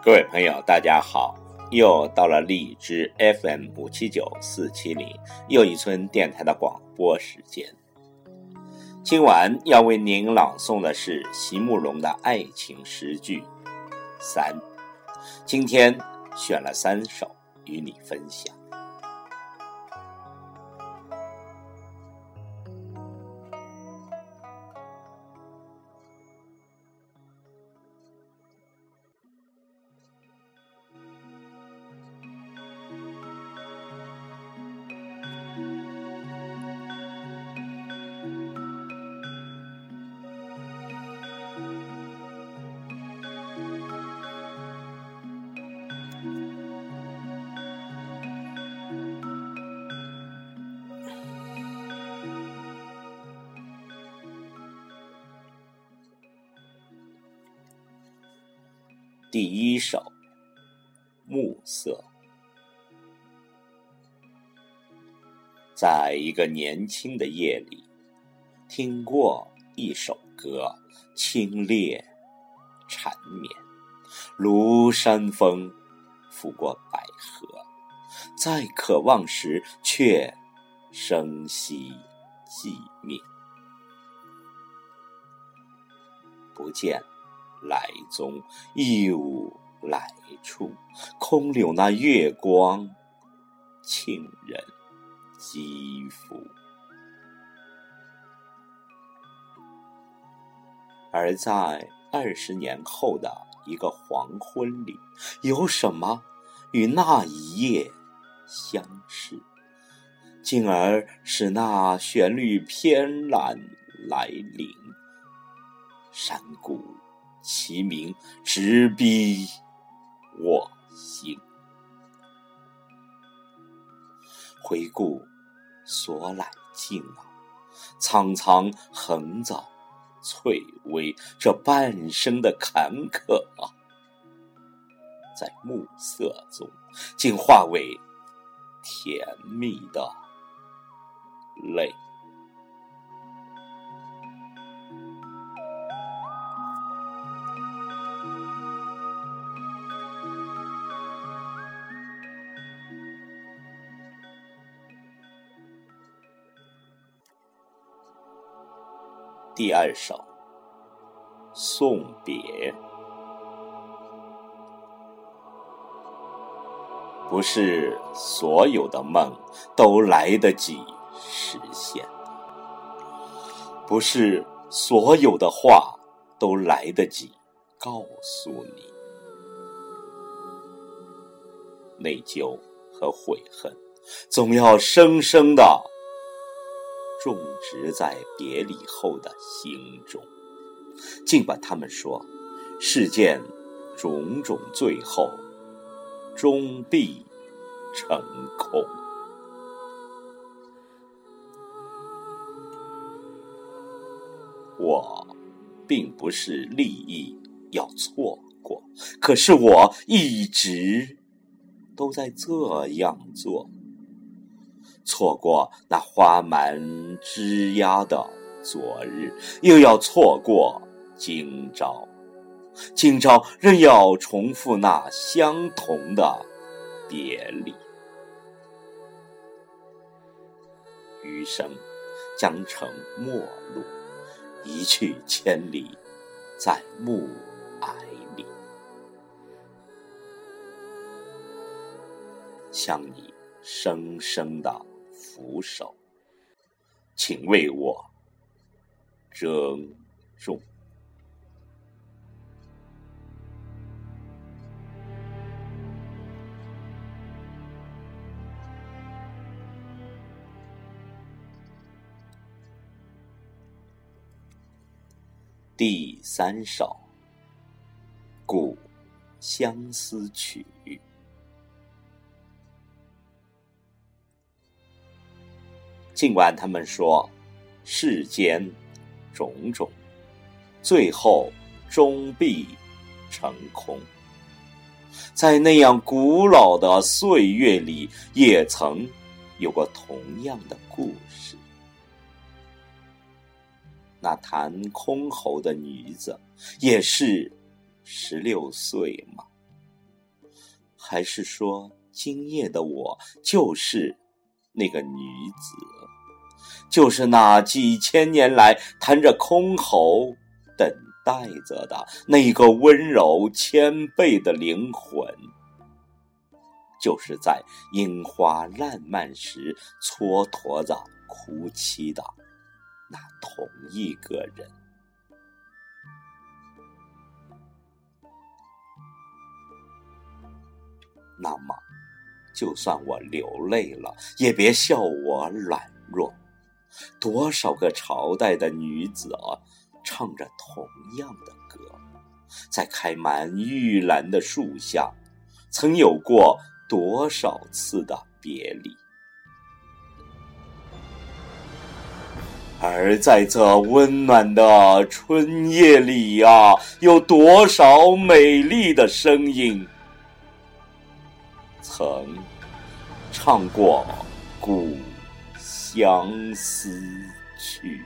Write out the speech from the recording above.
各位朋友，大家好！又到了荔枝 FM 五七九四七零又一村电台的广播时间。今晚要为您朗诵的是席慕容的爱情诗句三。今天选了三首与你分享。第一首《暮色》，在一个年轻的夜里，听过一首歌，清冽缠绵，如山风拂过百合。在渴望时，却声息寂灭，不见。来踪亦无来处，空留那月光，沁人肌肤。而在二十年后的一个黄昏里，有什么与那一夜相似，进而使那旋律翩然来临？山谷。其名直逼我心。回顾所来径啊，苍苍横早翠微，这半生的坎坷啊，在暮色中竟化为甜蜜的泪。第二首《送别》，不是所有的梦都来得及实现，不是所有的话都来得及告诉你，内疚和悔恨，总要生生的。种植在别离后的心中，尽管他们说世间种种最后终必成空。我并不是利益要错过，可是我一直都在这样做。错过那花满枝桠的昨日，又要错过今朝，今朝仍要重复那相同的别离，余生将成陌路，一去千里，在暮霭里，向你深深的。扶手，请为我珍重。第三首《古相思曲》。尽管他们说世间种种，最后终必成空，在那样古老的岁月里，也曾有过同样的故事。那弹箜篌的女子，也是十六岁吗？还是说，今夜的我就是那个女子，就是那几千年来弹着箜篌等待着的那个温柔谦卑的灵魂，就是在樱花烂漫时蹉跎着哭泣的那同一个人。那么，就算我流泪了，也别笑我软弱。多少个朝代的女子啊，唱着同样的歌，在开满玉兰的树下，曾有过多少次的别离？而在这温暖的春夜里呀，有多少美丽的声音？曾唱过《故乡思曲》。